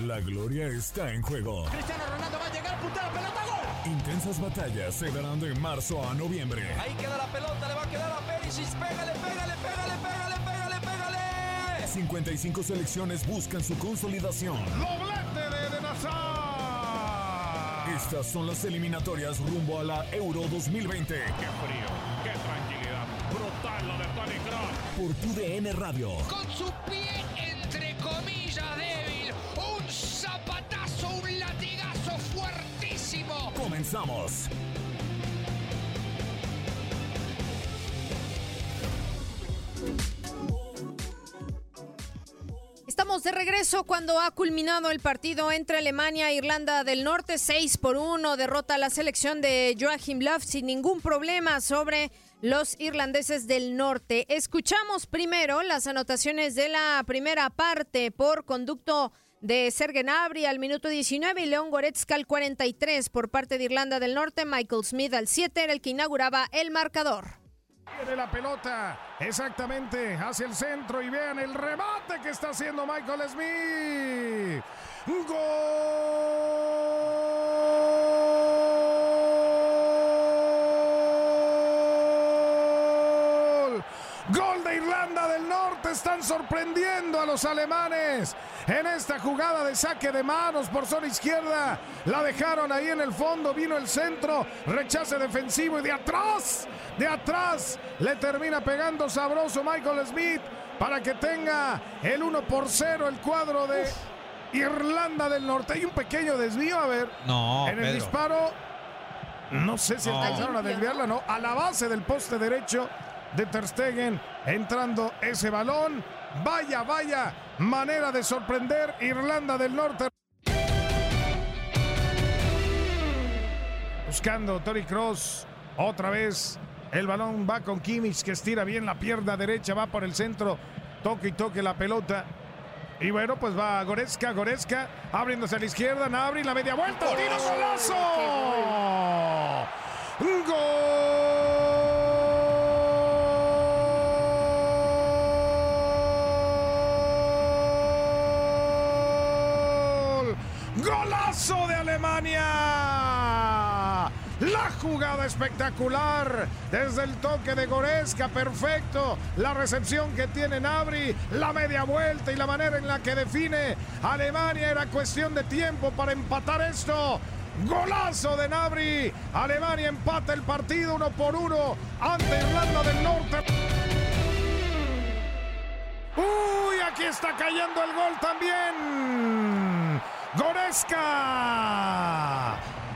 La gloria está en juego. Cristiano Ronaldo va a llegar, puta pelota, gol. Intensas batallas se darán de marzo a noviembre. Ahí queda la pelota, le va a quedar a Perisic. Pégale, pégale, pégale, pégale, pégale, pégale. 55 selecciones buscan su consolidación. ¡Doblete de, de Nazar! Estas son las eliminatorias rumbo a la Euro 2020. ¡Qué frío! ¡Qué tranquilidad! ¡Brutal lo de Tony Kroos! Por tu DN Radio. Con su pie Comenzamos. Estamos de regreso cuando ha culminado el partido entre Alemania e Irlanda del Norte. 6 por 1, derrota a la selección de Joachim Löw sin ningún problema sobre los irlandeses del norte. Escuchamos primero las anotaciones de la primera parte por conducto de Sergen Abri al minuto 19 y León Goretzka al 43 por parte de Irlanda del Norte. Michael Smith al 7 era el que inauguraba el marcador. Viene la pelota exactamente hacia el centro y vean el remate que está haciendo Michael Smith. ¡Gol! Sorprendiendo a los alemanes en esta jugada de saque de manos por zona izquierda. La dejaron ahí en el fondo. Vino el centro. Rechace defensivo y de atrás. De atrás le termina pegando sabroso Michael Smith para que tenga el 1 por 0 el cuadro de Irlanda del Norte. Hay un pequeño desvío, a ver. No, En el Pedro. disparo, no sé si No. alcanzaron a desviarla, no. A la base del poste derecho de Ter Stegen entrando ese balón. Vaya, vaya manera de sorprender Irlanda del Norte. Buscando Tori Cross. Otra vez el balón va con Kimmich que estira bien la pierna derecha, va por el centro. Toque y toque la pelota. Y bueno, pues va Goretzka, Goretzka, abriéndose a la izquierda, Nabri, la media vuelta, tiro golazo. ¡Gol! Jugada espectacular desde el toque de Goretzka, perfecto. La recepción que tiene Nabri, la media vuelta y la manera en la que define Alemania era cuestión de tiempo para empatar esto. Golazo de Nabri. Alemania empata el partido uno por uno ante Irlanda del Norte. Uy, aquí está cayendo el gol también. Goretzka.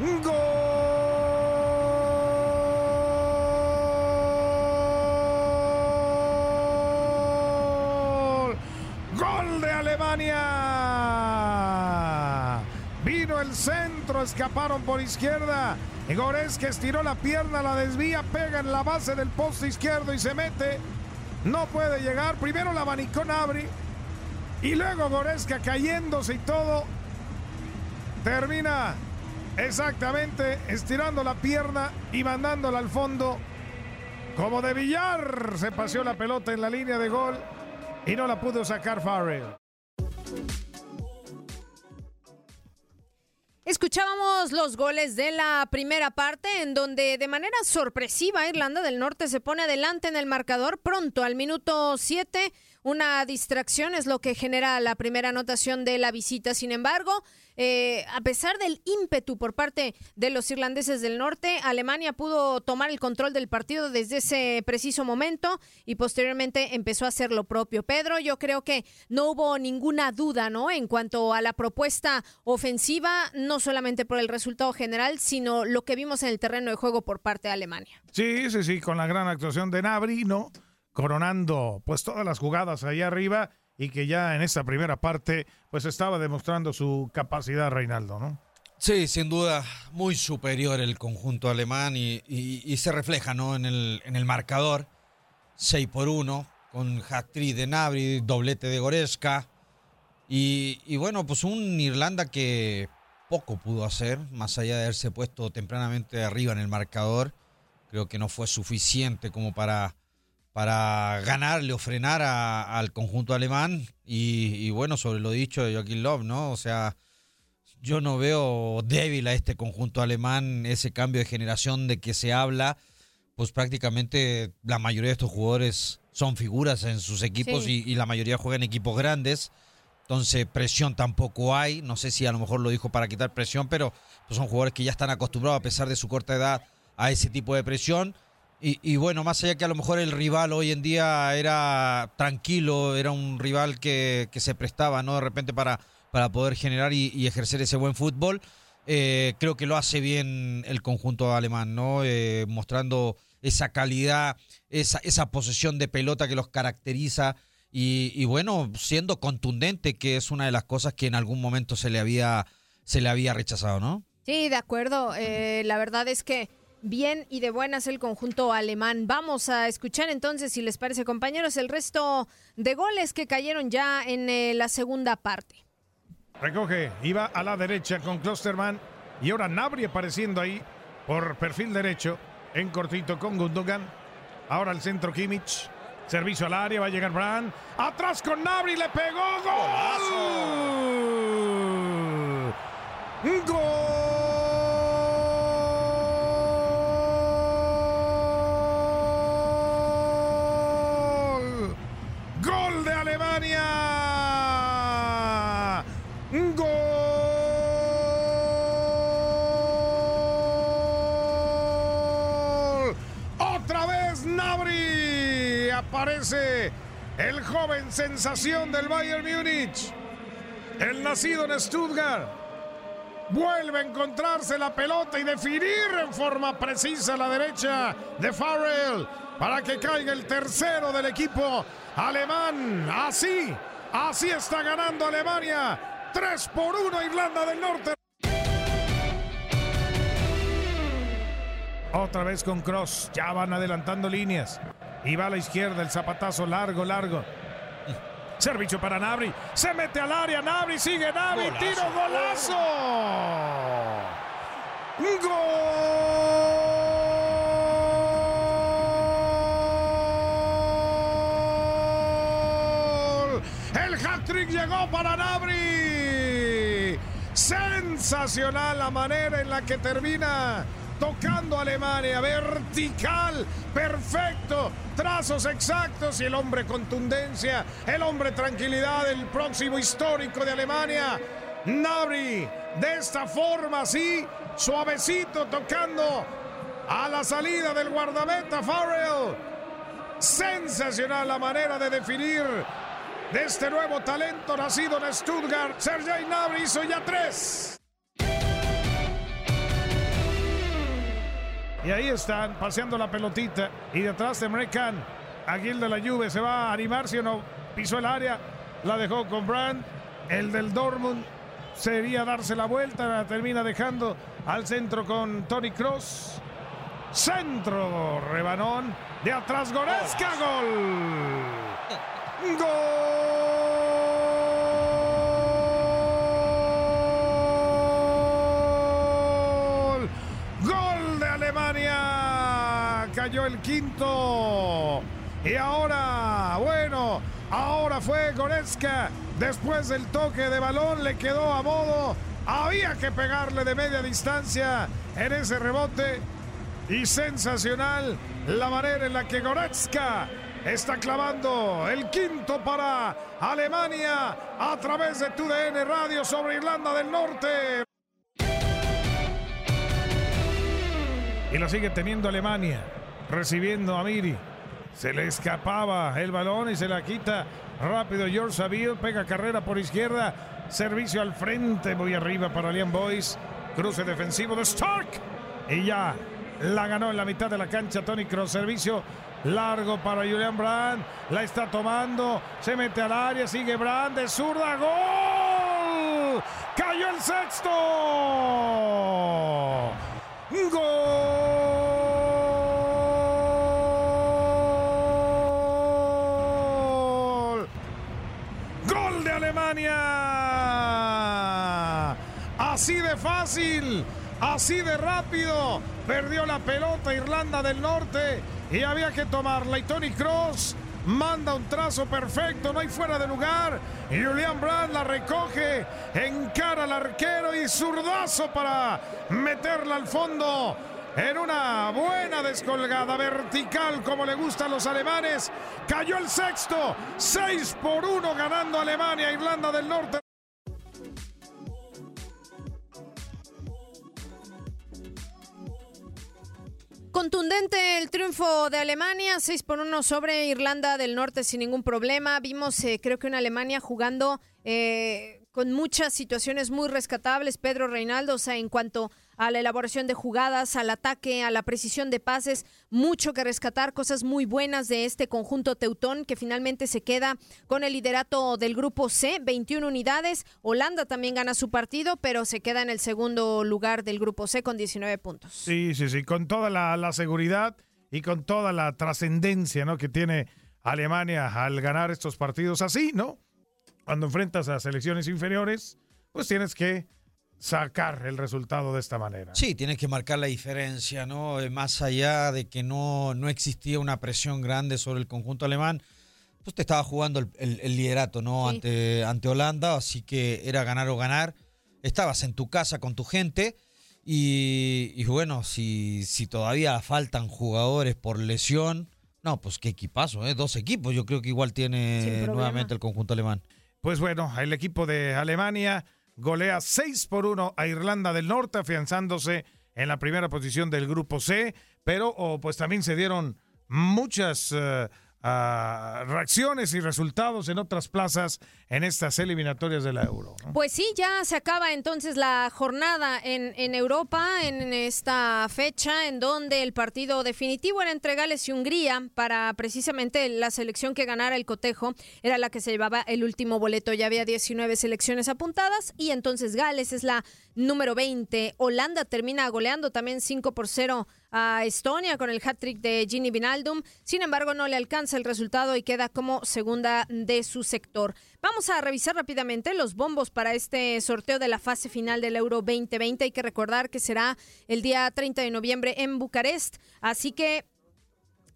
Gol. Gol de Alemania. Vino el escaparon por izquierda. Y Goretzka estiró la pierna, la desvía, pega en la base del poste izquierdo y se mete. No puede llegar. Primero la abanicó Nabri. Y luego Goretzka cayéndose y todo. Termina exactamente estirando la pierna y mandándola al fondo. Como de billar se paseó la pelota en la línea de gol y no la pudo sacar Farrell. Escuchábamos los goles de la primera parte en donde de manera sorpresiva Irlanda del Norte se pone adelante en el marcador pronto al minuto 7. Una distracción es lo que genera la primera anotación de la visita. Sin embargo, eh, a pesar del ímpetu por parte de los irlandeses del norte, Alemania pudo tomar el control del partido desde ese preciso momento y posteriormente empezó a hacer lo propio. Pedro, yo creo que no hubo ninguna duda, ¿no? En cuanto a la propuesta ofensiva, no solamente por el resultado general, sino lo que vimos en el terreno de juego por parte de Alemania. Sí, sí, sí, con la gran actuación de Nabri, ¿no? Coronando pues todas las jugadas ahí arriba y que ya en esta primera parte pues estaba demostrando su capacidad Reinaldo, ¿no? Sí, sin duda, muy superior el conjunto alemán y, y- se refleja ¿no? en, el, en el marcador. 6 por 1, con hat-trick de Nabri, doblete de Goretzka. Y, y bueno, pues un Irlanda que poco pudo hacer, más allá de haberse puesto tempranamente arriba en el marcador. Creo que no fue suficiente como para para ganarle o frenar a- al conjunto alemán. Y, y bueno, sobre lo dicho de Joaquín Love, ¿no? O sea, yo no veo débil a este conjunto alemán, ese cambio de generación de que se habla, pues prácticamente la mayoría de estos jugadores son figuras en sus equipos Sí. y, y la mayoría juegan en equipos grandes. Entonces presión tampoco hay, no sé si a lo mejor lo dijo para quitar presión, pero pues son jugadores que ya están acostumbrados a pesar de su corta edad a ese tipo de presión. Y, bueno, más allá que a lo mejor el rival hoy en día era tranquilo, era un rival que, que se prestaba, ¿no? De repente para, para poder generar y, ejercer ese buen fútbol. eh, creo que lo hace bien el conjunto alemán, ¿no? Eh, mostrando esa calidad, esa, esa posesión de pelota que los caracteriza y, y bueno, siendo contundente, que es una de las cosas que en algún momento se le había, se le había rechazado, ¿no? Sí, de acuerdo. Eh, la verdad es que bien y de buenas el conjunto alemán. Vamos a escuchar entonces, si les parece, compañeros, el resto de goles que cayeron ya en eh, la segunda parte. Recoge, iba a la derecha con Klosterman y ahora Nabri apareciendo ahí por perfil derecho en cortito con Gundogan. Ahora el centro Kimmich. Servicio al área, va a llegar Brand. Atrás con Nabri, le pegó. ¡Gol! Sensación del Bayern Múnich. El nacido en Stuttgart. Vuelve a encontrarse la pelota y definir en forma precisa la derecha de Farrell para que caiga el tercero del equipo alemán. Así, así está ganando Alemania. 3 por 1 Irlanda del Norte. Otra vez con Cross. Ya van adelantando líneas. Y va a la izquierda el zapatazo largo, largo. Servicio para Nabri. Se mete al área. Nabri sigue Nabri. Golazo. Tiro golazo. ¡Gol! El hat-trick llegó para Nabri. Sensacional la manera en la que termina tocando a Alemania. Vertical, perfecto, trazos exactos y el hombre contundencia, el hombre tranquilidad, el próximo histórico de Alemania. Nabri, de esta forma, así, suavecito, tocando a la salida del guardameta Farrell. Sensacional la manera de definir de este nuevo talento nacido en Stuttgart. Sergei Gnabry hizo ya tres. Y ahí están paseando la pelotita. Y detrás de Mrekan, Aguil de la Juve se va a animar, si o no. Pisó el área, la dejó con Brand. El del Dortmund sería darse la vuelta, la termina dejando al centro con Tony Cross. Centro, rebanón. De atrás, Goretzka, gol. ¡Gol! ¡Gol de Alemania! Cayó el quinto. Y ahora, bueno, ahora fue Goretzka. Después del toque de balón le quedó a modo. Había que pegarle de media distancia en ese rebote. Y sensacional la manera en la que Goretzka está clavando el quinto para Alemania a través de TUDN Radio sobre Irlanda del Norte. Y lo sigue teniendo Alemania, recibiendo a Miri. Se le escapaba el balón y se la quita rápido George Saville, pega carrera por izquierda, servicio al frente, muy arriba para Liam Boyce, cruce defensivo de Stark. Y ya la ganó en la mitad de la cancha Tony Cross, servicio largo para Julian Brand, la está tomando, se mete al área, sigue Brand de zurda, gol. Cayó el sexto. ¡Gol! ¡Gol de Alemania! Así de fácil, así de rápido. Perdió la pelota Irlanda del Norte y había que tomarla. Y Tony Cross manda un trazo perfecto, no hay fuera de lugar. Julian Brand la recoge, encara al arquero y zurdazo para meterla al fondo. En una buena descolgada vertical como le gustan los alemanes. Cayó el sexto. 6 por 1 ganando Alemania, Irlanda del Norte. Contundente el triunfo de Alemania, 6 por 1 sobre Irlanda del Norte sin ningún problema. Vimos, eh, creo que una Alemania jugando eh, con muchas situaciones muy rescatables. Pedro Reinaldo, o sea, en cuanto a la elaboración de jugadas, al ataque, a la precisión de pases, mucho que rescatar, cosas muy buenas de este conjunto teutón que finalmente se queda con el liderato del grupo C, 21 unidades. Holanda también gana su partido, pero se queda en el segundo lugar del grupo C con 19 puntos. Sí, sí, sí, con toda la, seguridad y con toda la trascendencia que tiene Alemania al ganar estos partidos así, ¿no? Cuando enfrentas a selecciones inferiores, pues tienes que sacar el resultado de esta manera. Sí, tienes que marcar la diferencia, ¿no? Eh, Más allá de que no, no existía una presión grande sobre el conjunto alemán, pues te estaba jugando el, el- el liderato, ¿no? Sí. Ante, ante Holanda, así que era ganar o ganar. Estabas en tu casa con tu gente y, y bueno, si, si todavía faltan jugadores por lesión, no, pues qué equipazo, ¿eh? Dos equipos, yo creo que igual tiene nuevamente el conjunto alemán. Pues bueno, el equipo de Alemania golea 6 por 1 a Irlanda del Norte, afianzándose en la primera posición del grupo C, pero oh, pues también se dieron muchas eh, ah, reacciones y resultados en otras plazas en estas eliminatorias de la Euro. Pues sí, ya se acaba entonces la jornada en, en Europa en esta fecha en donde el partido definitivo era entre Gales y Hungría para precisamente la selección que ganara el cotejo era la que se llevaba el último boleto. Ya había 19 selecciones apuntadas y entonces Gales es la número 20. Holanda termina goleando también 5 por 0 a Estonia con el hat-trick de Gini Vinaldum. Sin embargo, no le alcanza el resultado y queda como segunda de su sector. Vamos a revisar rápidamente los bombos para este sorteo de la fase final del Euro 2020. Hay que recordar que será el día 30 de noviembre en Bucarest. Así que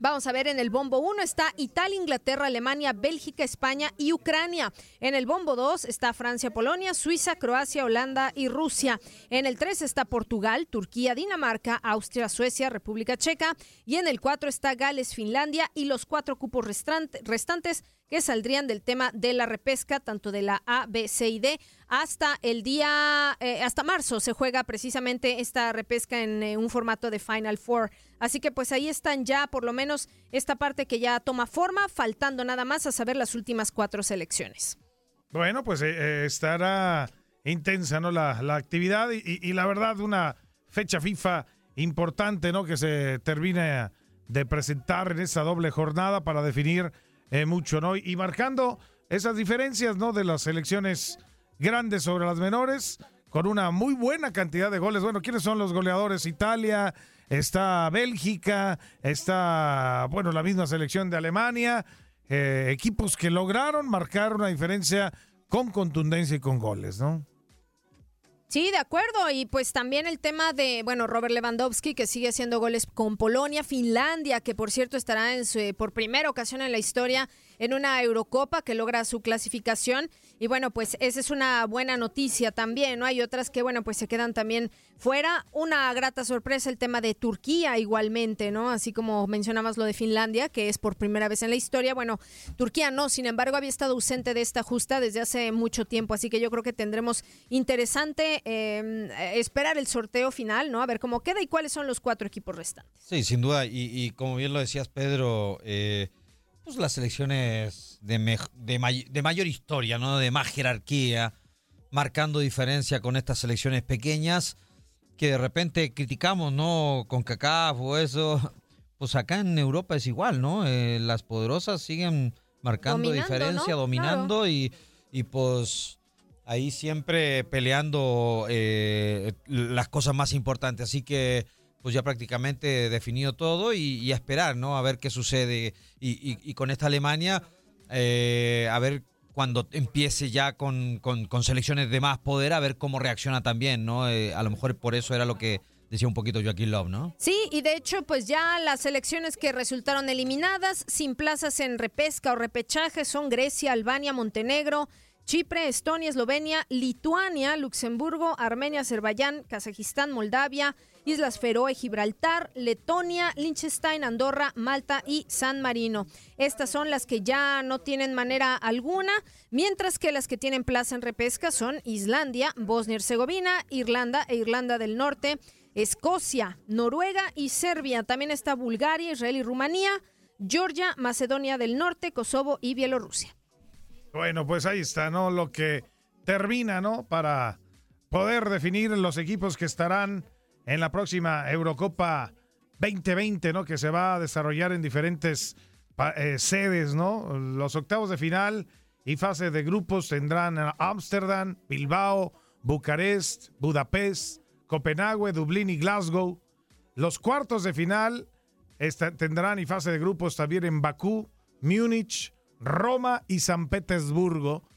Vamos a ver, en el bombo 1 está Italia, Inglaterra, Alemania, Bélgica, España y Ucrania. En el bombo 2 está Francia, Polonia, Suiza, Croacia, Holanda y Rusia. En el 3 está Portugal, Turquía, Dinamarca, Austria, Suecia, República Checa. Y en el 4 está Gales, Finlandia y los cuatro cupos restantes que saldrían del tema de la repesca, tanto de la A, B, C y D, hasta el día, eh, hasta marzo se juega precisamente esta repesca en eh, un formato de Final Four. Así que pues ahí están ya por lo menos esta parte que ya toma forma, faltando nada más a saber las últimas cuatro selecciones. Bueno, pues eh, estará intensa ¿no? la, la actividad y, la verdad una fecha FIFA importante ¿no? que se termina de presentar en esa doble jornada para definir eh, mucho ¿no? y marcando esas diferencias ¿no? de las selecciones grandes sobre las menores con una muy buena cantidad de goles. Bueno, ¿quiénes son los goleadores? Italia, está Bélgica, está, bueno, la misma selección de Alemania, eh, equipos que lograron marcar una diferencia con contundencia y con goles, ¿no? Sí, de acuerdo. Y pues también el tema de, bueno, Robert Lewandowski, que sigue haciendo goles con Polonia, Finlandia, que por cierto estará en su, por primera ocasión en la historia en una Eurocopa que logra su clasificación. Y bueno, pues esa es una buena noticia también, ¿no? Hay otras que, bueno, pues se quedan también fuera. Una grata sorpresa el tema de Turquía igualmente, ¿no? Así como mencionabas lo de Finlandia, que es por primera vez en la historia. Bueno, Turquía no, sin embargo, había estado ausente de esta justa desde hace mucho tiempo, así que yo creo que tendremos interesante eh, esperar el sorteo final, ¿no? A ver cómo queda y cuáles son los cuatro equipos restantes. Sí, sin duda. Y, y como bien lo decías, Pedro, eh, pues las selecciones de, mej- de, may- de mayor historia, ¿no? De más jerarquía, marcando diferencia con estas selecciones pequeñas que de repente criticamos, ¿no? Con CACAF o eso. Pues acá en Europa es igual, ¿no? Eh, las poderosas siguen marcando Dominando, diferencia, ¿no? dominando y, y pues ahí siempre peleando eh, las cosas más importantes. Así que pues ya prácticamente definido todo y, esperar, ¿no? A ver qué sucede. Y, y- con esta Alemania, eh, a ver cuando empiece ya con, con- selecciones de más poder, a ver cómo reacciona también, ¿no? Eh, a lo mejor por eso era lo que decía un poquito Joaquín Love, ¿no? Sí, y de hecho, pues ya las selecciones que resultaron eliminadas sin plazas en repesca o repechaje son Grecia, Albania, Montenegro, Chipre, Estonia, Eslovenia, Lituania, Luxemburgo, Armenia, Azerbaiyán, Kazajistán, Moldavia, Islas Feroe, Gibraltar, Letonia, Liechtenstein, Andorra, Malta y San Marino. Estas son las que ya no tienen manera alguna, mientras que las que tienen plaza en repesca son Islandia, Bosnia y Herzegovina, Irlanda e Irlanda del Norte, Escocia, Noruega y Serbia. También está Bulgaria, Israel y Rumanía, Georgia, Macedonia del Norte, Kosovo y Bielorrusia. Bueno, pues ahí está, ¿no? Lo que termina, ¿no? Para poder definir los equipos que estarán en la próxima Eurocopa 2020, ¿no? Que se va a desarrollar en diferentes eh, sedes, ¿no? Los octavos de final y fase de grupos tendrán Ámsterdam, Bilbao, Bucarest, Budapest, Copenhague, Dublín y Glasgow. Los cuartos de final tendrán y fase de grupos también en Bakú, Múnich, Roma y San Petersburgo.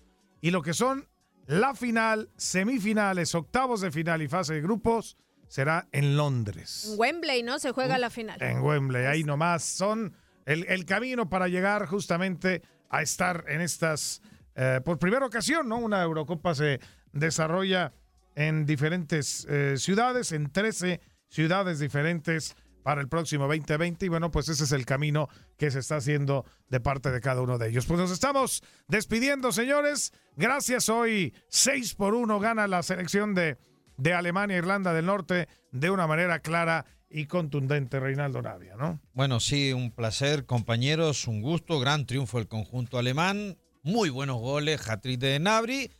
Y lo que son la final, semifinales, octavos de final y fase de grupos será en Londres. En Wembley, ¿no? Se juega la final. En Wembley, ahí nomás. Son el, camino para llegar justamente a estar en estas, eh, por primera ocasión, ¿no? Una Eurocopa se desarrolla en diferentes eh, ciudades, en 13 ciudades diferentes para el próximo 2020 y bueno, pues ese es el camino que se está haciendo de parte de cada uno de ellos. Pues nos estamos despidiendo, señores. Gracias. Hoy 6 por 1 gana la selección de, de Alemania e Irlanda del Norte de una manera clara y contundente, Reinaldo Navia, ¿no? Bueno, sí, un placer, compañeros, un gusto, gran triunfo el conjunto alemán, muy buenos goles, hat de Nabri,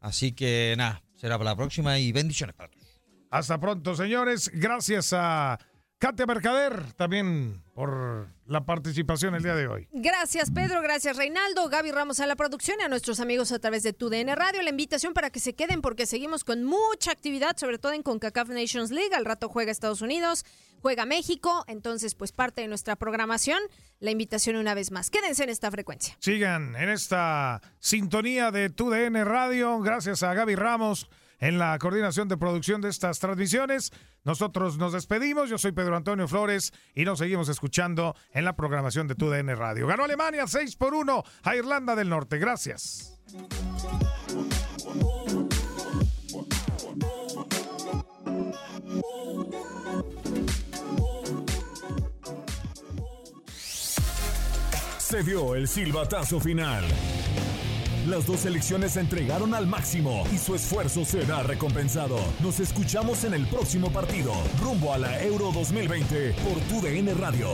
así que nada, será para la próxima y bendiciones para todos. Hasta pronto, señores. Gracias a Katia Mercader también por la participación el día de hoy. Gracias Pedro, gracias Reinaldo, Gaby Ramos a la producción y a nuestros amigos a través de TUDN Radio. La invitación para que se queden porque seguimos con mucha actividad, sobre todo en CONCACAF Nations League. Al rato juega Estados Unidos, juega México, entonces pues parte de nuestra programación. La invitación una vez más. Quédense en esta frecuencia. Sigan en esta sintonía de TUDN Radio. Gracias a Gaby Ramos en la coordinación de producción de estas transmisiones. Nosotros nos despedimos. Yo soy Pedro Antonio Flores y nos seguimos escuchando en la programación de TUDN Radio. Ganó Alemania 6 por 1 a Irlanda del Norte. Gracias. Se dio el silbatazo final. Las dos selecciones se entregaron al máximo y su esfuerzo será recompensado. Nos escuchamos en el próximo partido, rumbo a la Euro 2020 por TUDN Radio.